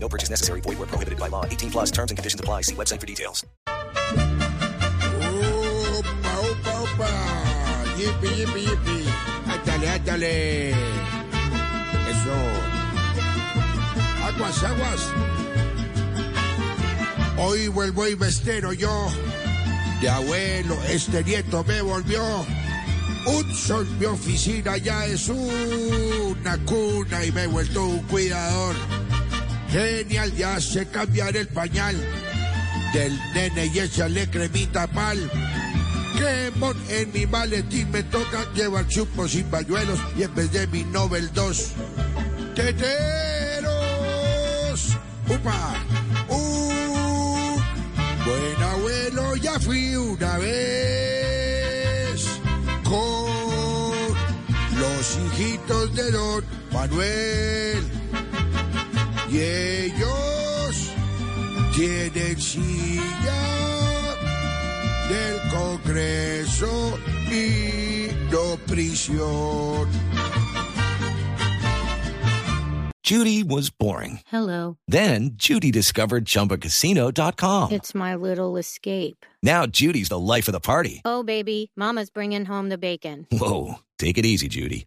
No purchase necessary. Void where prohibited by law. 18 plus terms and conditions apply. See website for details. Opa, opa, opa. Yipi, yipi, yipi. Ándale, ándale. Eso. Aguas, aguas. Hoy vuelvo a investero yo. De abuelo, este nieto me volvió. Un sol, mi oficina ya es una cuna y me he vuelto un cuidador. Genial, ya sé cambiar el pañal del nene y échale cremita pal. Que mon en mi maletín me toca llevar chupos y pañuelos y en vez de mi Nobel 2, teteros. ¡Upa! ¡Uh! Buen abuelo, ya fui una vez con los hijitos de don Manuel. Y ellos tienen silla del Congreso y no prisión. Judy was boring. Hello. Then Judy discovered ChumbaCasino.com. It's my little escape. Now Judy's the life of the party. Oh, baby, Mama's bringing home the bacon. Whoa, take it easy, Judy.